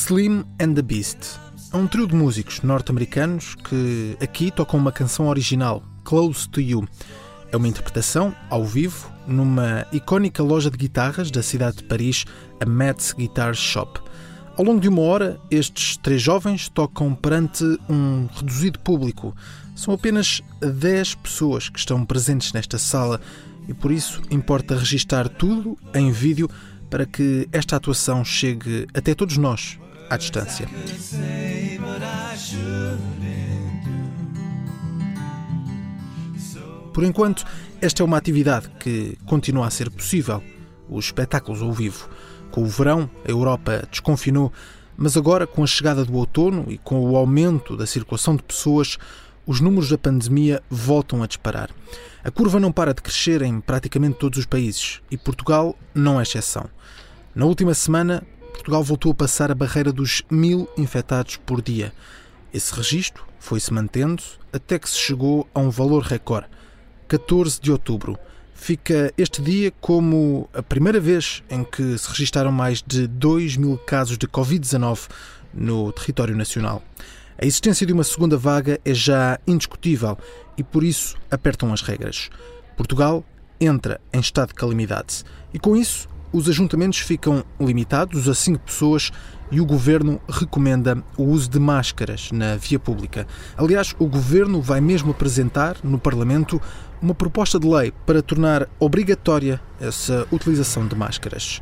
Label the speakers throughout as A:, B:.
A: Slim and the Beast é um trio de músicos norte-americanos que aqui tocam uma canção original, Close to You. É uma interpretação, ao vivo, numa icónica loja de guitarras da cidade de Paris, a Metz Guitar Shop. Ao longo de uma hora, estes três jovens tocam perante um reduzido público. São apenas 10 pessoas que estão presentes nesta sala e por isso importa registar tudo em vídeo para que esta atuação chegue até todos nós, à distância. Por enquanto, esta é uma atividade que continua a ser possível, os espetáculos ao vivo. Com o verão, a Europa desconfinou, mas agora, com a chegada do outono e com o aumento da circulação de pessoas, os números da pandemia voltam a disparar. A curva não para de crescer em praticamente todos os países e Portugal não é exceção. Na última semana, Portugal voltou a passar a barreira dos mil infectados por dia. Esse registro foi-se mantendo até que se chegou a um valor recorde, 14 de outubro, fica este dia como a primeira vez em que se registaram mais de 2 mil casos de Covid-19 no território nacional. A existência de uma segunda vaga é já indiscutível e por isso apertam as regras. Portugal entra em estado de calamidade e com isso os ajuntamentos ficam limitados a 5 pessoas e o governo recomenda o uso de máscaras na via pública. Aliás, o governo vai mesmo apresentar no Parlamento uma proposta de lei para tornar obrigatória essa utilização de máscaras.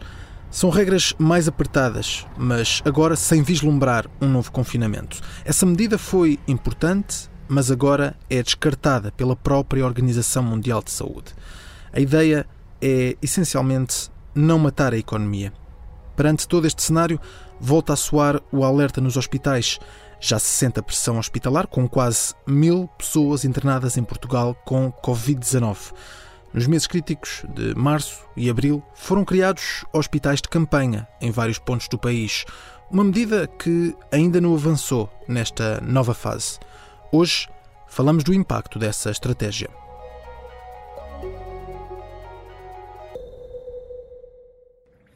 A: São regras mais apertadas, mas agora sem vislumbrar um novo confinamento. Essa medida foi importante, mas agora é descartada pela própria Organização Mundial de Saúde. A ideia é essencialmente não matar a economia. Perante todo este cenário, volta a soar o alerta nos hospitais. Já se sente a pressão hospitalar, com quase mil pessoas internadas em Portugal com Covid-19. Nos meses críticos de março e abril, foram criados hospitais de campanha em vários pontos do país, uma medida que ainda não avançou nesta nova fase. Hoje, falamos do impacto dessa estratégia.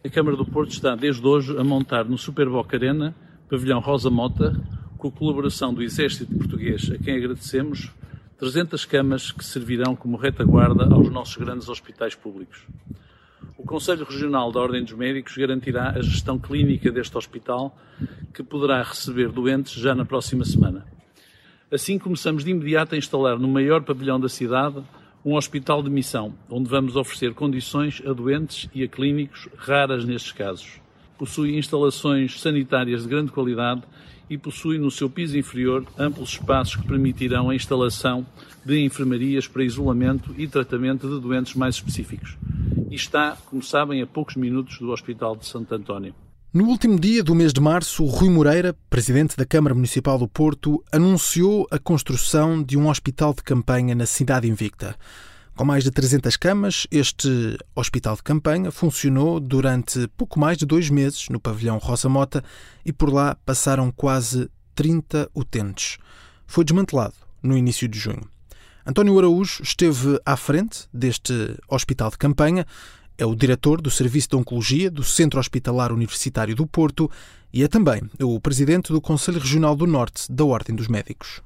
B: A Câmara do Porto está desde hoje a montar no Superboc Arena, pavilhão Rosa Mota, com a colaboração do Exército Português, a quem agradecemos, 300 camas que servirão como retaguarda aos nossos grandes hospitais públicos. O Conselho Regional da Ordem dos Médicos garantirá a gestão clínica deste hospital, que poderá receber doentes já na próxima semana. Assim, começamos de imediato a instalar no maior pavilhão da cidade um hospital de missão, onde vamos oferecer condições a doentes e a clínicos raras nestes casos. Possui instalações sanitárias de grande qualidade e possui no seu piso inferior amplos espaços que permitirão a instalação de enfermarias para isolamento e tratamento de doentes mais específicos. E está, como sabem, a poucos minutos do Hospital de Santo António.
C: No último dia do mês de março, Rui Moreira, presidente da Câmara Municipal do Porto, anunciou a construção de um hospital de campanha na cidade invicta. Com mais de 300 camas, este hospital de campanha funcionou durante pouco mais de dois meses no pavilhão Rosa Mota e por lá passaram quase 30 utentes. Foi desmantelado no início de junho. António Araújo esteve à frente deste hospital de campanha é o diretor do Serviço de Oncologia do Centro Hospitalar Universitário do Porto e é também o presidente do Conselho Regional do Norte da Ordem dos Médicos.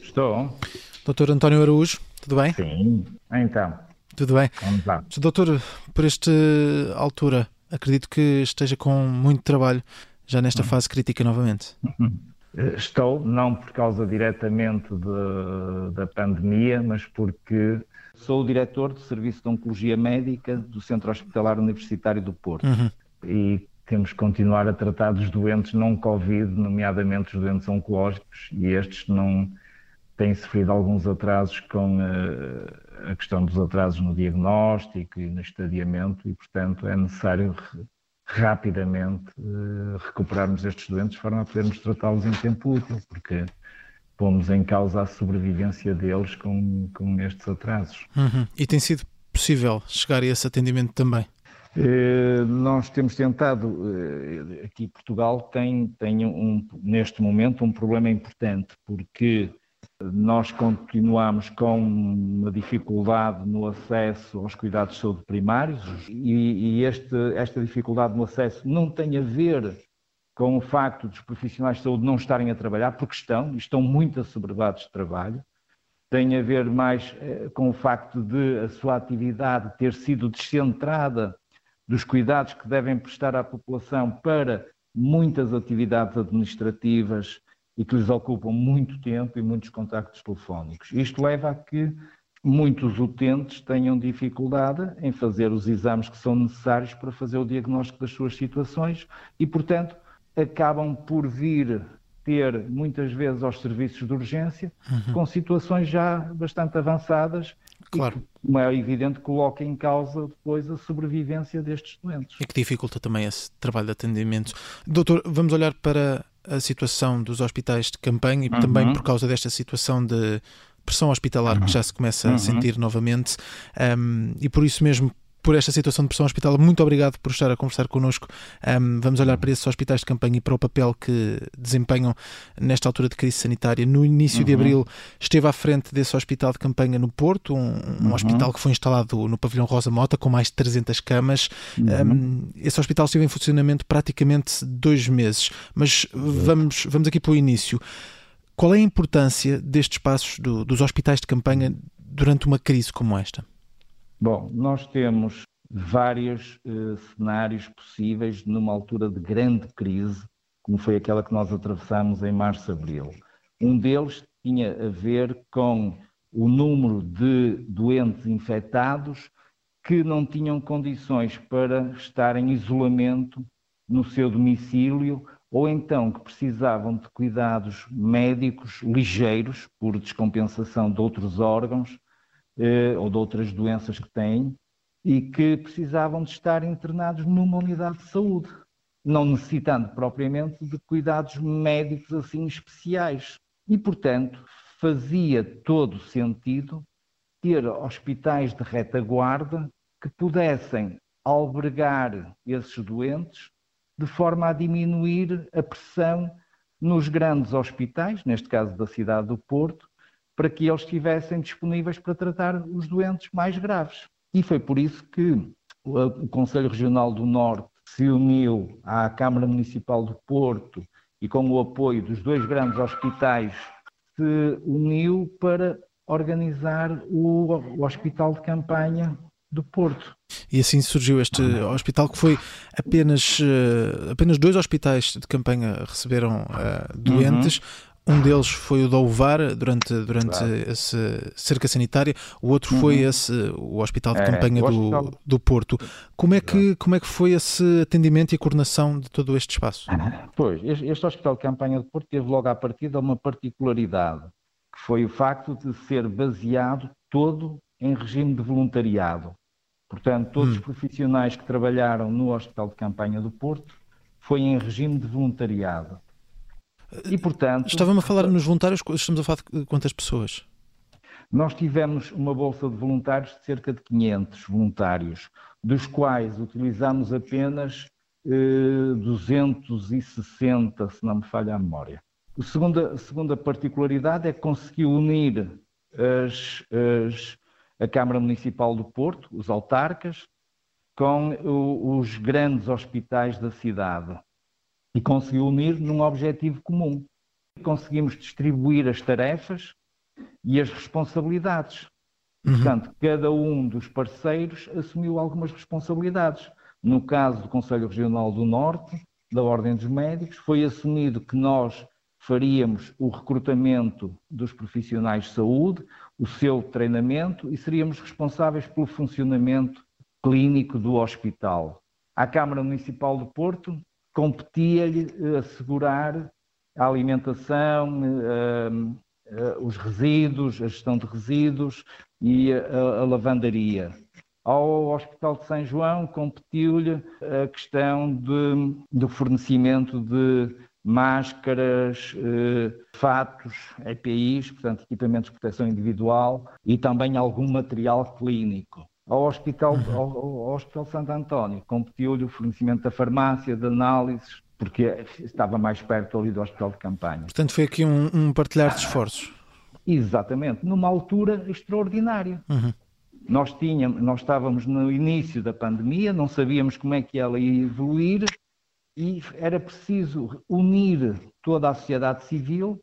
D: Estou.
C: Doutor António Araújo, tudo bem?
D: Sim, então.
C: Tudo bem.
D: Vamos lá.
C: Doutor, por esta altura, acredito que esteja com muito trabalho já nesta hum. fase crítica novamente.
D: Estou, não por causa diretamente de, da pandemia, mas porque sou o diretor do Serviço de Oncologia Médica do Centro Hospitalar Universitário do Porto. Uhum. e temos que continuar a tratar dos doentes não Covid, nomeadamente os doentes oncológicos, e estes não têm sofrido alguns atrasos com a, eh, a questão dos atrasos no diagnóstico e no estadiamento, e portanto é necessário rapidamente uh, recuperarmos estes doentes de forma a podermos tratá-los em tempo útil, porque pomos em causa a sobrevivência deles com, com estes atrasos.
A: Uhum. E tem sido possível chegar a esse atendimento também?
D: Uh, nós temos tentado, uh, aqui Portugal tem, tem um, neste momento um problema importante, porque nós continuamos com uma dificuldade no acesso aos cuidados de saúde primários e, e este, esta dificuldade no acesso não tem a ver com o facto dos profissionais de saúde não estarem a trabalhar, porque estão, estão muito assoberbados de trabalho, tem a ver mais eh, com o facto de a sua atividade ter sido descentrada dos cuidados que devem prestar à população para muitas atividades administrativas, e que lhes ocupam muito tempo e muitos contactos telefónicos. Isto leva a que muitos utentes tenham dificuldade em fazer os exames que são necessários para fazer o diagnóstico das suas situações e, portanto, acabam por vir ter muitas vezes aos serviços de urgência uhum. com situações já bastante avançadas
A: claro.
D: e como é evidente, coloca em causa depois a sobrevivência destes doentes.
A: E que dificulta também esse trabalho de atendimento. Doutor, vamos olhar para a situação dos hospitais de campanha e uhum. também por causa desta situação de pressão hospitalar uhum. que já se começa a uhum. sentir novamente um, e por isso mesmo por esta situação de pressão hospitalar. Muito obrigado por estar a conversar connosco. Um, vamos olhar para esses hospitais de campanha e para o papel que desempenham nesta altura de crise sanitária. No início uhum. de abril esteve à frente desse hospital de campanha no Porto, um, um uhum. hospital que foi instalado no pavilhão Rosa Mota com mais de 300 camas. Uhum. esse hospital esteve em funcionamento praticamente dois meses. Mas vamos, vamos aqui para o início. Qual é a importância destes espaços do, dos hospitais de campanha durante uma crise como esta?
D: Bom, nós temos vários uh, cenários possíveis numa altura de grande crise, como foi aquela que nós atravessamos em março-abril. Um deles tinha a ver com o número de doentes infectados que não tinham condições para estar em isolamento no seu domicílio ou então que precisavam de cuidados médicos ligeiros por descompensação de outros órgãos eh, ou de outras doenças que têm e que precisavam de estar internados numa unidade de saúde, não necessitando propriamente de cuidados médicos assim especiais. E, portanto, fazia todo sentido ter hospitais de retaguarda que pudessem albergar esses doentes de forma a diminuir a pressão nos grandes hospitais, neste caso da cidade do Porto, para que eles estivessem disponíveis para tratar os doentes mais graves. E foi por isso que o Conselho Regional do Norte se uniu à Câmara Municipal do Porto e com o apoio dos dois grandes hospitais se uniu para organizar o, Hospital de Campanha do Porto.
A: E assim surgiu este hospital que foi apenas, uh, apenas dois hospitais de campanha receberam uh, doentes. Um deles foi o da Uvar durante, durante claro. essa cerca sanitária, o outro uhum. foi esse, o Hospital de é, Campanha do, do Porto. Como é, que, como é que foi esse atendimento e coordenação de todo este espaço?
D: Pois, este, este Hospital de Campanha do Porto teve logo à partida uma particularidade, que foi o facto de ser baseado todo em regime de voluntariado. Portanto, todos hum. os profissionais que trabalharam no Hospital de Campanha do Porto foi em regime de voluntariado.
A: E, portanto. Estava-me a falar nos voluntários, estamos a falar de quantas pessoas?
D: Nós tivemos uma bolsa de voluntários de cerca de 500 voluntários, dos quais utilizamos apenas eh, 260, se não me falha a memória. A segunda, a segunda particularidade é que conseguiu unir as, as, a Câmara Municipal do Porto, os autarcas, com o, os grandes hospitais da cidade e conseguiu unir num objetivo comum. Conseguimos distribuir as tarefas e as responsabilidades. Uhum. Portanto, cada um dos parceiros assumiu algumas responsabilidades. No caso do Conselho Regional do Norte, da Ordem dos Médicos, foi assumido que nós faríamos o recrutamento dos profissionais de saúde, o seu treinamento e seríamos responsáveis pelo funcionamento clínico do hospital À Câmara Municipal do Porto competia-lhe assegurar a alimentação, os resíduos, a gestão de resíduos e a, lavandaria. Ao Hospital de São João competiu-lhe a questão de, do fornecimento de máscaras, eh, fatos, EPIs, portanto, equipamentos de proteção individual e também algum material clínico. Ao Hospital, ao, ao Hospital Santo António competiu-lhe o fornecimento da farmácia, de análises, porque estava mais perto ali do Hospital de Campanha.
A: Portanto, foi aqui um, um partilhar de esforços.
D: Exatamente, numa altura extraordinária. Uhum. Nós, tínhamos, nós estávamos no início da pandemia, não sabíamos como é que ela ia evoluir e era preciso unir toda a sociedade civil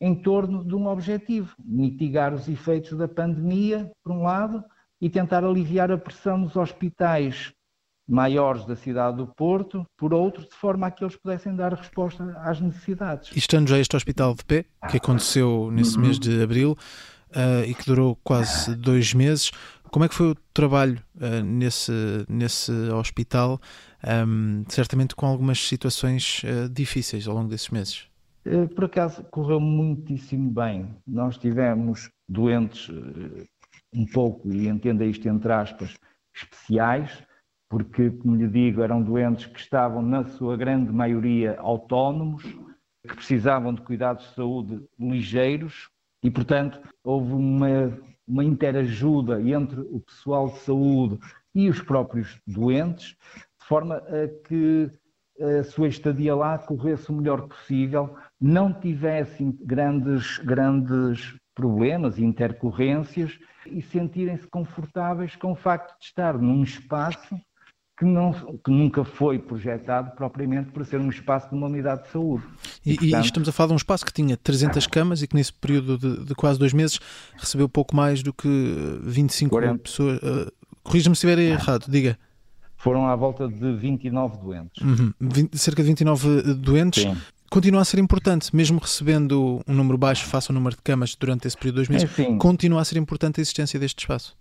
D: em torno de um objetivo: mitigar os efeitos da pandemia, por um lado, e tentar aliviar a pressão nos hospitais maiores da cidade do Porto, por outro, de forma a que eles pudessem dar resposta às necessidades.
A: E estando já este hospital de pé, que aconteceu nesse uhum. mês de abril uh, e que durou quase dois meses, como é que foi o trabalho uh, nesse, nesse hospital? Um, certamente com algumas situações uh, difíceis ao longo desses meses.
D: Eh, por acaso correu muitíssimo bem. Nós tivemos doentes um pouco, e entenda isto entre aspas, especiais, porque, como lhe digo, eram doentes que estavam, na sua grande maioria, autónomos, que precisavam de cuidados de saúde ligeiros, e, portanto, houve uma uma interajuda entre o pessoal de saúde e os próprios doentes, de forma a que a sua estadia lá corresse o melhor possível, não tivessem grandes, grandes problemas e intercorrências e sentirem-se confortáveis com o facto de estar num espaço que, não, que nunca foi projetado propriamente para ser um espaço de uma unidade de saúde.
A: E, e, portanto, e estamos a falar de um espaço que tinha 300 camas e que nesse período de, de quase dois meses recebeu pouco mais do que 25 40. pessoas. Uh, Corrija-me se estiver errado, diga.
D: Foram à volta de 29 doentes.
A: Uhum. 20, cerca de 29 eh, doentes. Sim continua a ser importante, mesmo recebendo um número baixo face ao número de camas durante esse período de dois meses, é, continua a ser importante a existência deste espaço.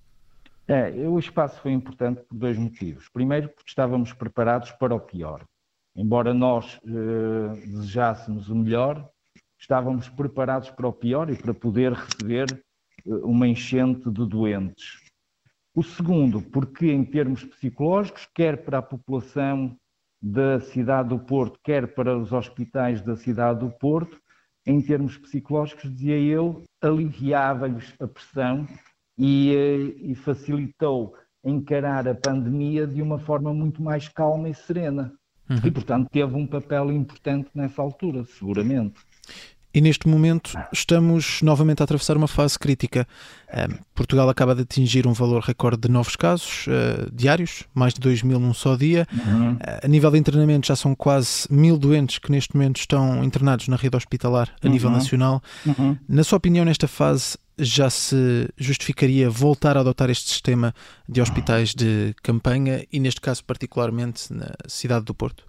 D: É, o espaço foi importante por dois motivos. Primeiro, porque estávamos preparados para o pior. Embora nós eh, desejássemos o melhor, estávamos preparados para o pior e para poder receber eh, uma enchente de doentes. O segundo, porque em termos psicológicos, quer para a população da cidade do Porto, quer para os hospitais da cidade do Porto, em termos psicológicos, dizia eu, aliviava-lhes a pressão e, eh, e facilitou encarar a pandemia de uma forma muito mais calma e serena. Uhum. E, portanto, teve um papel importante nessa altura, seguramente.
A: E neste momento estamos novamente a atravessar uma fase crítica. Portugal acaba de atingir um valor recorde de novos casos uh, diários, mais de 2 mil num só dia. Uhum. Uh, a nível de internamento já são quase mil doentes que neste momento estão internados na rede hospitalar a uhum. nível nacional. Uhum. Na sua opinião, nesta fase já se justificaria voltar a adotar este sistema de hospitais de campanha e, neste caso, particularmente na cidade do Porto?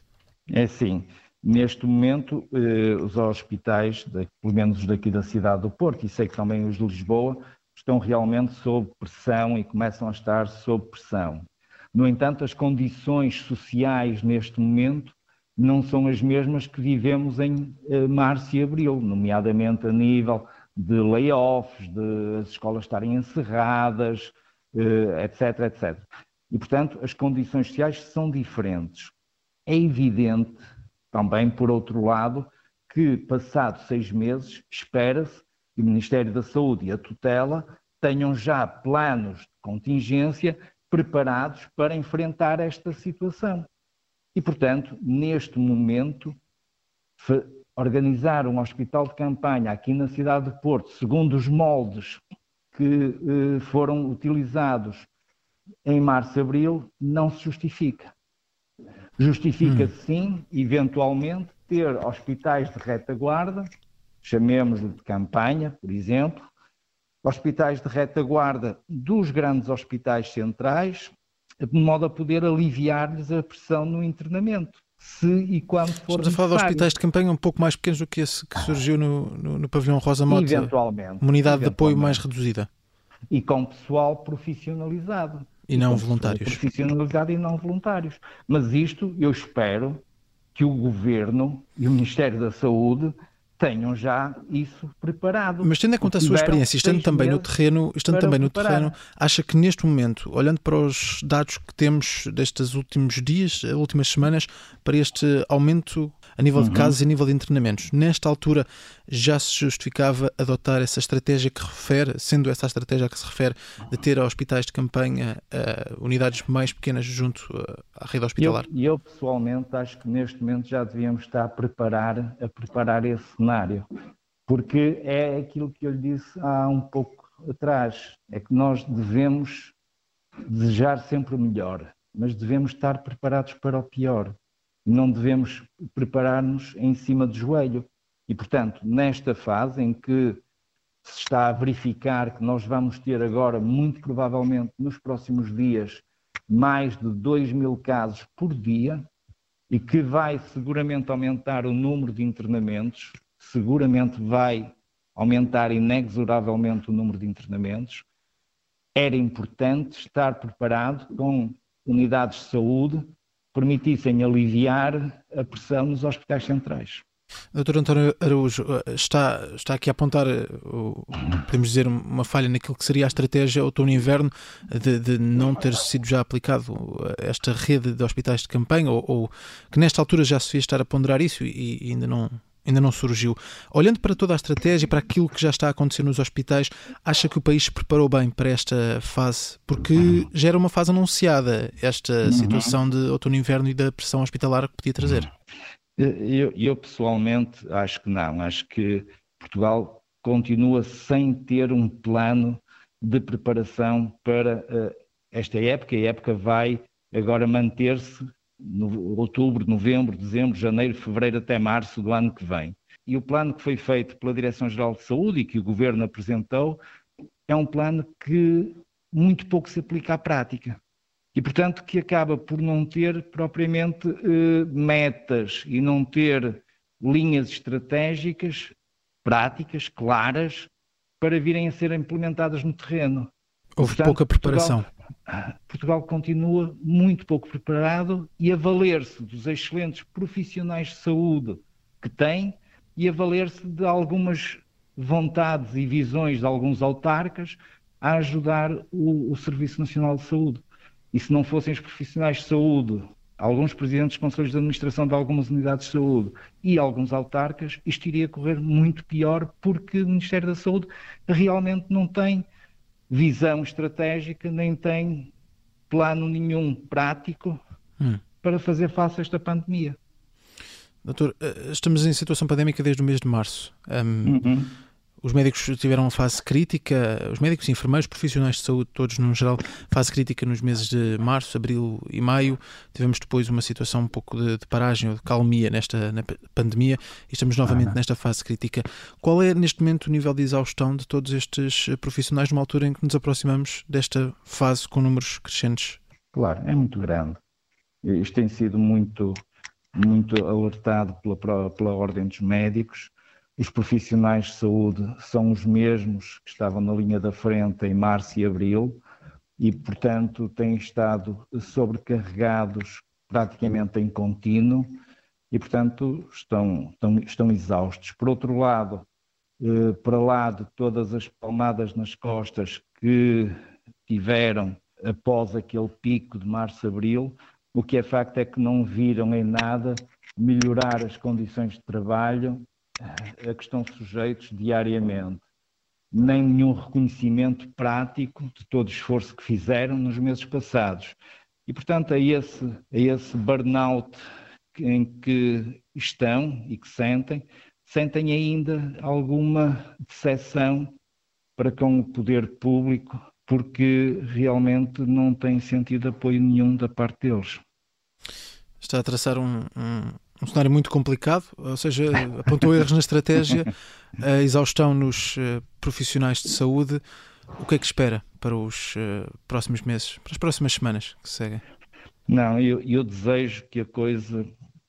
D: É sim. Neste momento, eh, os hospitais, de, pelo menos os daqui da cidade do Porto, e sei que também os de Lisboa, estão realmente sob pressão e começam a estar sob pressão. No entanto, as condições sociais neste momento não são as mesmas que vivemos em eh, março e abril, nomeadamente a nível de layoffs, de as escolas estarem encerradas, eh, etc, etc. E, portanto, as condições sociais são diferentes. É evidente também, por outro lado, que, passados seis meses, espera-se que o Ministério da Saúde e a tutela tenham já planos de contingência preparados para enfrentar esta situação. E, portanto, neste momento, organizar um hospital de campanha aqui na cidade de Porto, segundo os moldes que eh, foram utilizados em março e abril, não se justifica. Justifica, hum. sim, eventualmente, ter hospitais de retaguarda, chamemos-lhe de campanha, por exemplo, hospitais de retaguarda dos grandes hospitais centrais, de modo a poder aliviar-lhes a pressão no internamento. Se e quando for
A: Estamos a falar de hospitais de campanha um pouco mais pequenos do que esse que surgiu no, no, no pavilhão Rosa Mota.
D: Eventualmente.
A: Uma unidade eventualmente. de apoio mais reduzida.
D: E com pessoal profissionalizado.
A: E não voluntários.
D: Profissionalizado e não voluntários. Mas isto eu espero que o Governo e o Ministério da Saúde tenham já isso preparado.
A: Mas tendo em conta a sua experiência, estando também no terreno, estando também no terreno, acha que neste momento, olhando para os dados que temos destes últimos dias, últimas semanas, para este aumento a nível de uhum. casos e a nível de internamentos, nesta altura já se justificava adotar essa estratégia que refere, sendo essa a estratégia que se refere, de ter hospitais de campanha, uh, unidades mais pequenas junto uh, à rede hospitalar?
D: E eu, eu, pessoalmente acho que neste momento já devíamos estar a preparar, a preparar esse cenário, porque é aquilo que eu lhe disse há um pouco atrás, é que nós devemos desejar sempre o melhor, mas devemos estar preparados para o pior. Não devemos preparar-nos em cima do joelho. E, portanto, nesta fase em que se está a verificar que nós vamos ter agora, muito provavelmente, nos próximos dias, mais de 2 mil casos por dia, e que vai seguramente aumentar o número de internamentos, seguramente vai aumentar inexoravelmente o número de internamentos, era importante estar preparado com unidades de saúde permitissem aliviar a pressão nos hospitais centrais.
A: Doutor António Araújo, está, está aqui a apontar, podemos dizer, uma falha naquilo que seria a estratégia outono-inverno de, de, não ter sido já aplicado esta rede de hospitais de campanha, ou, ou que nesta altura já se devia estar a ponderar isso e, e ainda não, ainda não surgiu. Olhando para toda a estratégia, para aquilo que já está a acontecer nos hospitais, acha que o país se preparou bem para esta fase? Porque já era uma fase anunciada, esta uhum. situação de outono-inverno e da pressão hospitalar que podia trazer.
D: Eu, eu, pessoalmente acho que não. Acho que Portugal continua sem ter um plano de preparação para uh, esta época. A época vai agora manter-se no, outubro, novembro, dezembro, janeiro, fevereiro até março do ano que vem. E o plano que foi feito pela Direção-Geral de Saúde e que o Governo apresentou é um plano que muito pouco se aplica à prática. E, portanto, que acaba por não ter propriamente eh, metas e não ter linhas estratégicas, práticas, claras, para virem a ser implementadas no terreno.
A: Houve portanto, pouca preparação.
D: Portugal, Portugal continua muito pouco preparado e a valer-se dos excelentes profissionais de saúde que tem e a valer-se de algumas vontades e visões de alguns autarcas a ajudar o, o, Serviço Nacional de Saúde. E se não fossem os profissionais de saúde, alguns presidentes de conselhos de administração de algumas unidades de saúde e alguns autarcas, isto iria correr muito pior porque o Ministério da Saúde realmente não tem visão estratégica, nem tem plano nenhum prático hum. para fazer face a esta pandemia.
A: Doutor, eh, estamos em situação pandémica desde o mês de março. Um, uhum. Os médicos tiveram uma fase crítica, os médicos, enfermeiros, profissionais de saúde, todos no geral, fase crítica nos meses de março, abril e maio. Tivemos depois uma situação um pouco de, de paragem ou de calmia nesta pandemia e estamos novamente ah. nesta fase crítica. Qual é, neste momento, o nível de exaustão de todos estes profissionais numa altura em que nos aproximamos desta fase com números crescentes?
D: Claro, é muito grande. Isto tem sido muito, muito alertado pela, pela Ordem dos Médicos os profissionais de saúde são os mesmos que estavam na linha da frente em março e abril e, portanto, têm estado sobrecarregados praticamente em contínuo e, portanto, estão, estão, estão exaustos. Por outro lado, eh, para lá de todas as palmadas nas costas que tiveram após aquele pico de março-abril, o que é facto é que não viram em nada melhorar as condições de trabalho a que estão sujeitos diariamente, nem nenhum reconhecimento prático de todo o esforço que fizeram nos meses passados. E, portanto, a esse, a esse burnout em que estão e que sentem, sentem ainda alguma decepção para com o poder público, porque realmente não tem sentido apoio nenhum da parte deles.
A: Está a traçar um, um um cenário muito complicado, ou seja, apontou erros na estratégia, a exaustão nos uh, profissionais de saúde. O que é que espera para os uh, próximos meses, para as próximas semanas que seguem?
D: Não, eu, eu desejo que a coisa,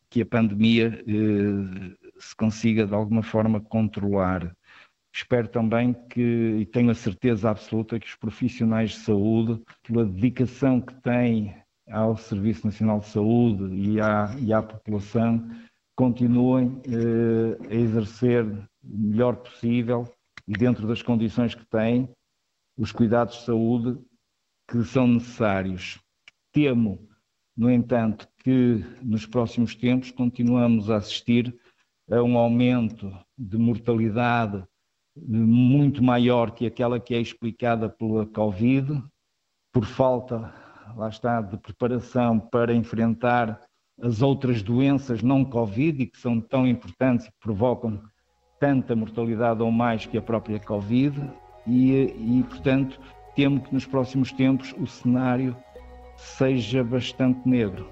D: que a pandemia uh, se consiga de alguma forma controlar. Espero também que, e tenho a certeza absoluta, que os profissionais de saúde, pela dedicação que têm ao Serviço Nacional de Saúde e à, e à população, continuem eh, a exercer o melhor possível e dentro das condições que têm os cuidados de saúde que são necessários. Temo, no entanto, que nos próximos tempos continuamos a assistir a um aumento de mortalidade muito maior que aquela que é explicada pela Covid, por falta, lá está, de preparação para enfrentar as outras doenças não Covid e que são tão importantes e provocam tanta mortalidade ou mais que a própria Covid, e, e portanto, temo que nos próximos tempos o cenário seja bastante negro.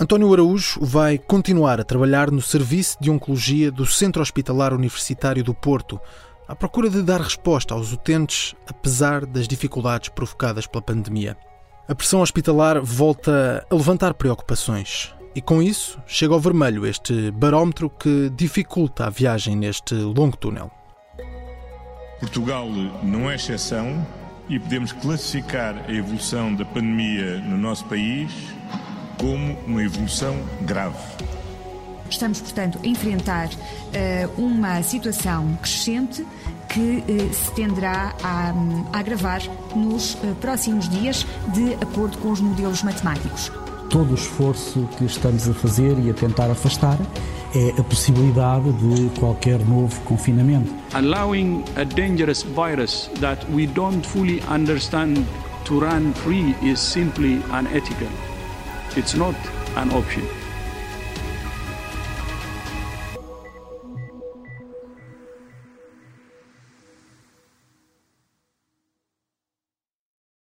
A: António Araújo vai continuar a trabalhar no Serviço de Oncologia do Centro Hospitalar Universitário do Porto, à procura de dar resposta aos utentes, apesar das dificuldades provocadas pela pandemia. A pressão hospitalar volta a levantar preocupações. E com isso chega ao vermelho este barómetro que dificulta a viagem neste longo túnel.
E: Portugal não é exceção e podemos classificar a evolução da pandemia no nosso país como uma evolução grave.
F: Estamos, portanto, a enfrentar uh, uma situação crescente que uh, se tenderá a, a agravar nos uh, próximos dias, de acordo com os modelos matemáticos.
G: Todo o esforço que estamos a fazer e a tentar afastar é a possibilidade de qualquer novo confinamento.
H: Allowing a dangerous virus that we don't fully understand to run free is simply unethical. It's not an option.